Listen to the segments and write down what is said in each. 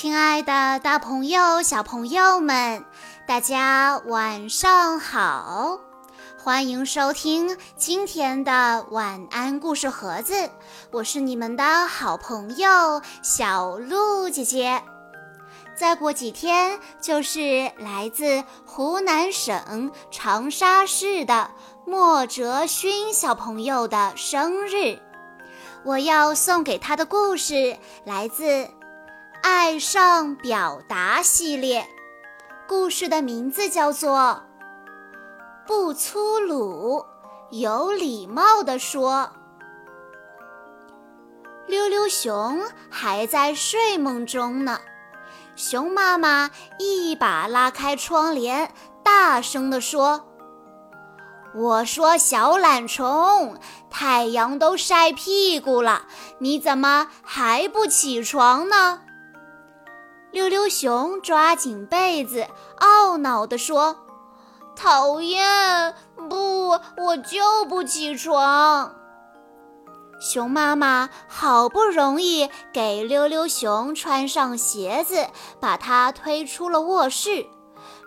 亲爱的，大朋友、小朋友们，大家晚上好！欢迎收听今天的晚安故事盒子，我是你们的好朋友小鹿姐姐。再过几天就是来自湖南省长沙市的莫哲勋小朋友的生日，我要送给他的故事来自《爱上表达》系列，故事的名字叫做《不粗鲁，有礼貌地说》。溜溜熊还在睡梦中呢。熊妈妈一把拉开窗帘，大声地说：“我说小懒虫，太阳都晒屁股了，你怎么还不起床呢？”溜溜熊抓紧被子，懊恼地说：“讨厌，不，我就不起床。”熊妈妈好不容易给溜溜熊穿上鞋子，把它推出了卧室。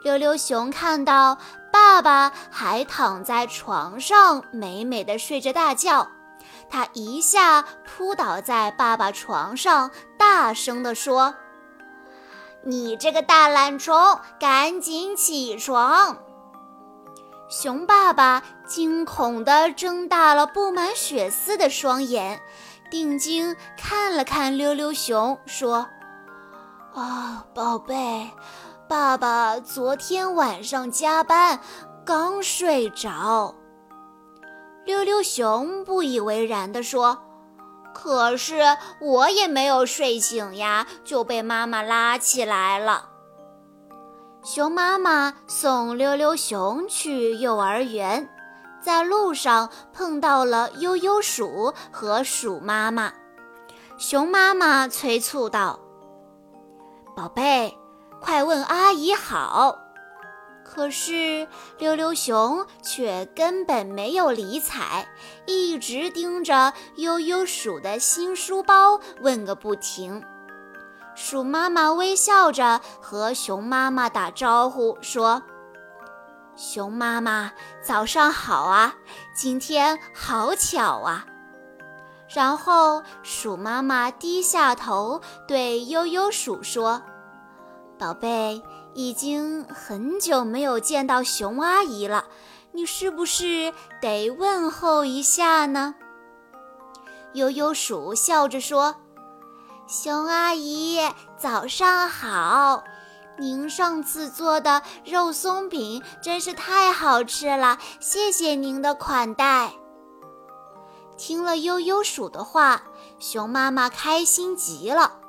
溜溜熊看到爸爸还躺在床上，美美的睡着大觉，他一下扑倒在爸爸床上，大声地说：“你这个大懒虫，赶紧起床！”熊爸爸惊恐地睁大了布满血丝的双眼，定睛看了看溜溜熊，说：“啊，宝贝，爸爸昨天晚上加班，刚睡着。”溜溜熊不以为然地说：“可是我也没有睡醒呀，就被妈妈拉起来了。”熊妈妈送溜溜熊去幼儿园，在路上碰到了悠悠鼠和鼠妈妈。熊妈妈催促道：“宝贝，快问阿姨好。”可是溜溜熊却根本没有理睬，一直盯着悠悠鼠的新书包问个不停。鼠妈妈微笑着和熊妈妈打招呼说：“熊妈妈，早上好啊！今天好巧啊！”然后鼠妈妈低下头对悠悠鼠说：“宝贝，已经很久没有见到熊阿姨了，你是不是得问候一下呢？”悠悠鼠笑着说。熊阿姨，早上好！您上次做的肉松饼真是太好吃了，谢谢您的款待。听了悠悠鼠的话，熊妈妈开心极了。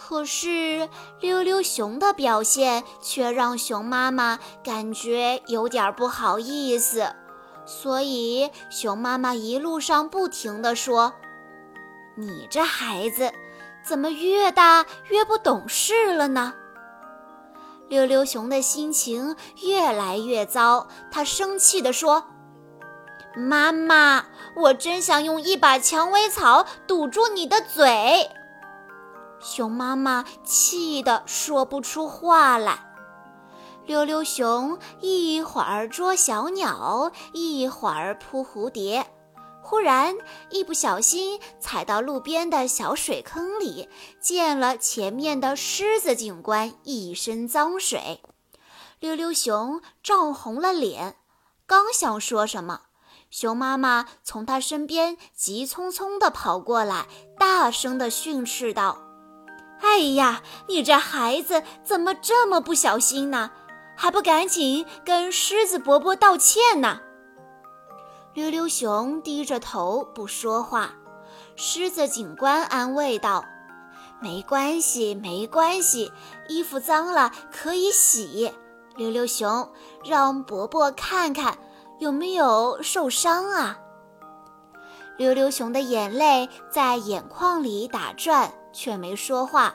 可是溜溜熊的表现却让熊妈妈感觉有点不好意思，所以熊妈妈一路上不停地说：“你这孩子。”怎么越大越不懂事了呢？溜溜熊的心情越来越糟，他生气地说：“妈妈，我真想用一把蔷薇草堵住你的嘴。”熊妈妈气得说不出话来。溜溜熊一会儿捉小鸟，一会儿扑蝴蝶。忽然，一不小心踩到路边的小水坑里，溅了前面的狮子警官一身脏水。溜溜熊涨红了脸，刚想说什么，熊妈妈从他身边急匆匆地跑过来，大声地训斥道：“哎呀，你这孩子怎么这么不小心呢？还不赶紧跟狮子伯伯道歉呢？”溜溜熊低着头不说话，狮子警官安慰道：“没关系，没关系，衣服脏了可以洗。”溜溜熊让伯伯看看有没有受伤啊。溜溜熊的眼泪在眼眶里打转，却没说话。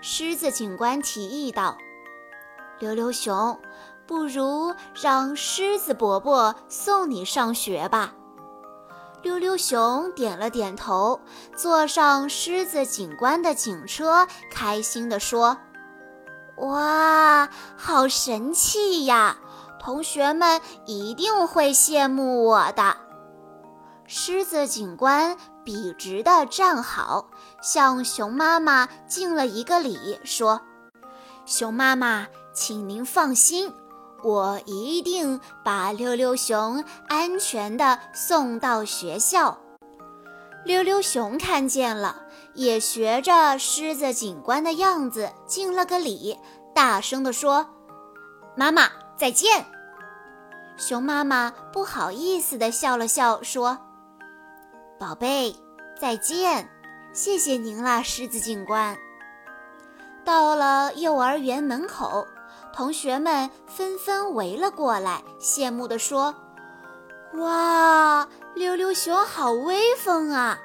狮子警官提议道：“溜溜熊。”不如让狮子伯伯送你上学吧。溜溜熊点了点头，坐上狮子警官的警车，开心地说：“哇，好神气呀！同学们一定会羡慕我的。”狮子警官笔直地站好，向熊妈妈敬了一个礼，说：“熊妈妈，请您放心。”我一定把溜溜熊安全地送到学校。溜溜熊看见了，也学着狮子警官的样子敬了个礼，大声地说：“妈妈，再见。”熊妈妈不好意思地笑了笑，说：“宝贝，再见，谢谢您啦，狮子警官。”到了幼儿园门口。同学们纷纷围了过来，羡慕地说：“哇，溜溜熊好威风啊！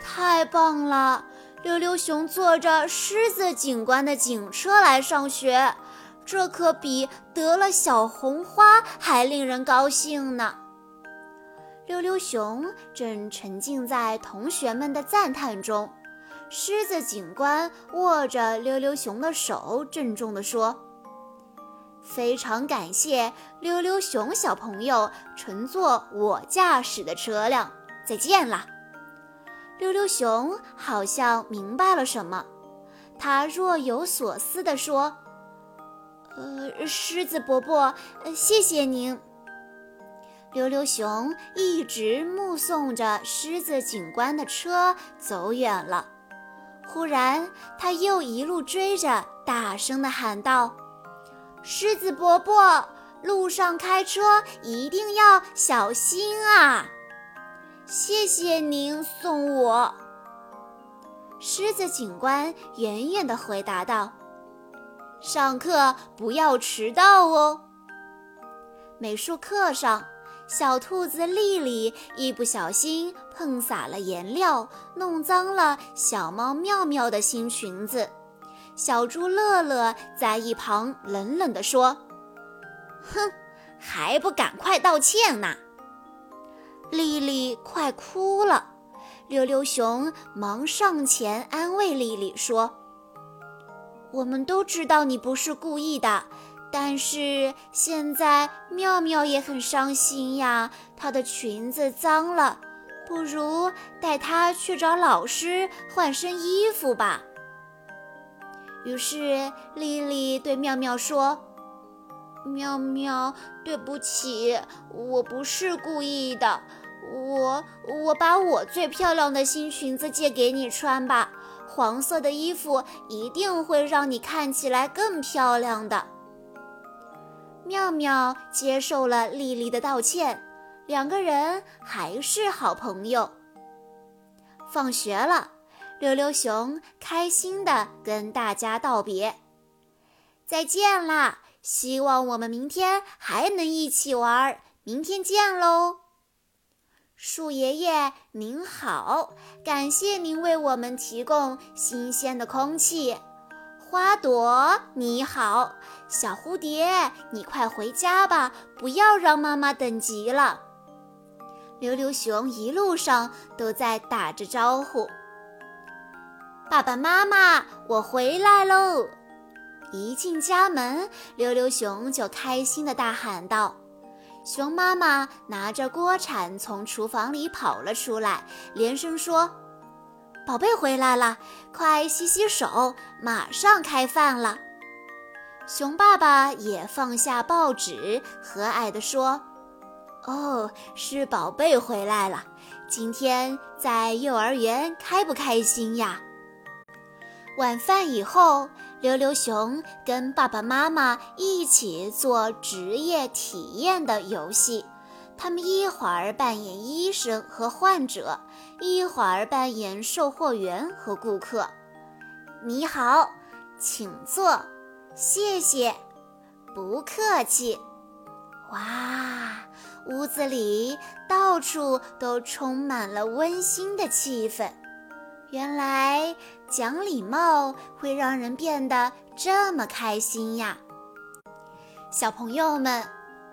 太棒了！溜溜熊坐着狮子警官的警车来上学，这可比得了小红花还令人高兴呢。”溜溜熊正沉浸在同学们的赞叹中，狮子警官握着溜溜熊的手，郑重地说。非常感谢溜溜熊小朋友乘坐我驾驶的车辆，再见啦！溜溜熊好像明白了什么，他若有所思地说：“呃，狮子伯伯，谢谢您。”溜溜熊一直目送着狮子警官的车走远了，忽然他又一路追着，大声地喊道。狮子伯伯，路上开车一定要小心啊！谢谢您送我。狮子警官远远地回答道：“上课不要迟到哦。”美术课上，小兔子丽丽一不小心碰洒了颜料，弄脏了小猫妙妙的新裙子。小猪乐乐在一旁冷冷地说：“哼，还不赶快道歉呢！”丽丽快哭了。溜溜熊忙上前安慰丽丽说：“我们都知道你不是故意的，但是现在妙妙也很伤心呀，她的裙子脏了，不如带她去找老师换身衣服吧。”于是，丽丽对妙妙说：“妙妙，对不起，我不是故意的。我我把我最漂亮的新裙子借给你穿吧，黄色的衣服一定会让你看起来更漂亮的。”妙妙接受了丽丽的道歉，两个人还是好朋友。放学了。溜溜熊开心地跟大家道别：“再见啦！希望我们明天还能一起玩。明天见喽！”树爷爷您好，感谢您为我们提供新鲜的空气。花朵你好，小蝴蝶你快回家吧，不要让妈妈等急了。溜溜熊一路上都在打着招呼。爸爸妈妈，我回来喽！一进家门，溜溜熊就开心地大喊道：“熊妈妈拿着锅铲从厨房里跑了出来，连声说：‘宝贝回来了，快洗洗手，马上开饭了。’熊爸爸也放下报纸，和蔼地说：‘哦，是宝贝回来了，今天在幼儿园开不开心呀？’”晚饭以后，溜溜熊跟爸爸妈妈一起做职业体验的游戏。他们一会儿扮演医生和患者，一会儿扮演售货员和顾客。你好，请坐，谢谢，不客气。哇，屋子里到处都充满了温馨的气氛。原来讲礼貌会让人变得这么开心呀！小朋友们，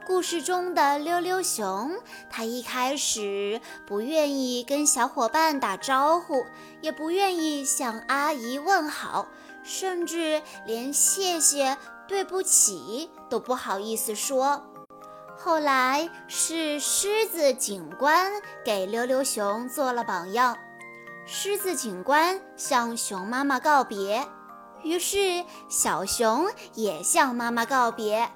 故事中的溜溜熊，它一开始不愿意跟小伙伴打招呼，也不愿意向阿姨问好，甚至连谢谢、对不起都不好意思说。后来是狮子警官给溜溜熊做了榜样，狮子警官向熊妈妈告别，于是小熊也向妈妈告别。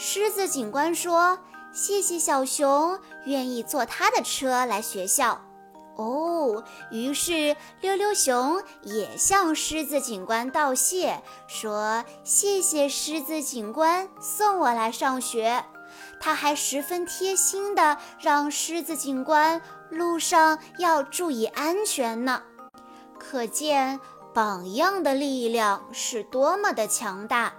狮子警官说：“谢谢小熊愿意坐他的车来学校。”哦，于是溜溜熊也向狮子警官道谢，说：“谢谢狮子警官送我来上学。”他还十分贴心地让狮子警官路上要注意安全呢。可见榜样的力量是多么的强大。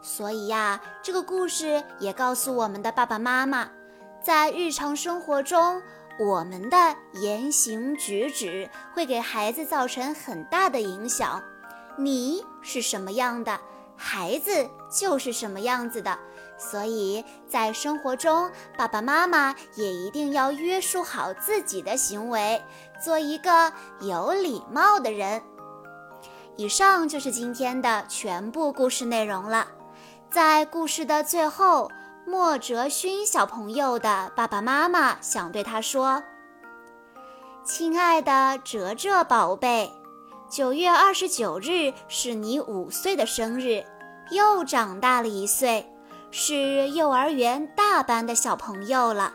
所以呀，这个故事也告诉我们的爸爸妈妈，在日常生活中，我们的言行举止会给孩子造成很大的影响。你是什么样的，孩子就是什么样子的。所以在生活中，爸爸妈妈也一定要约束好自己的行为，做一个有礼貌的人。以上就是今天的全部故事内容了。在故事的最后，莫哲勋小朋友的爸爸妈妈想对他说：“亲爱的哲哲宝贝，九月二十九日是你五岁的生日，又长大了一岁，是幼儿园大班的小朋友了。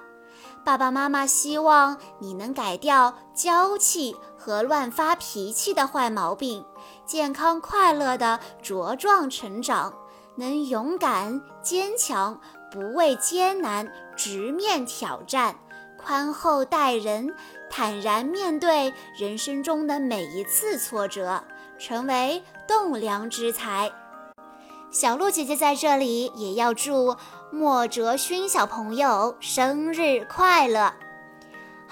爸爸妈妈希望你能改掉娇气和乱发脾气的坏毛病，健康快乐的茁壮成长。”能勇敢坚强，不畏艰难，直面挑战，宽厚待人，坦然面对人生中的每一次挫折，成为栋梁之才。小鹿姐姐在这里也要祝莫哲勋小朋友生日快乐。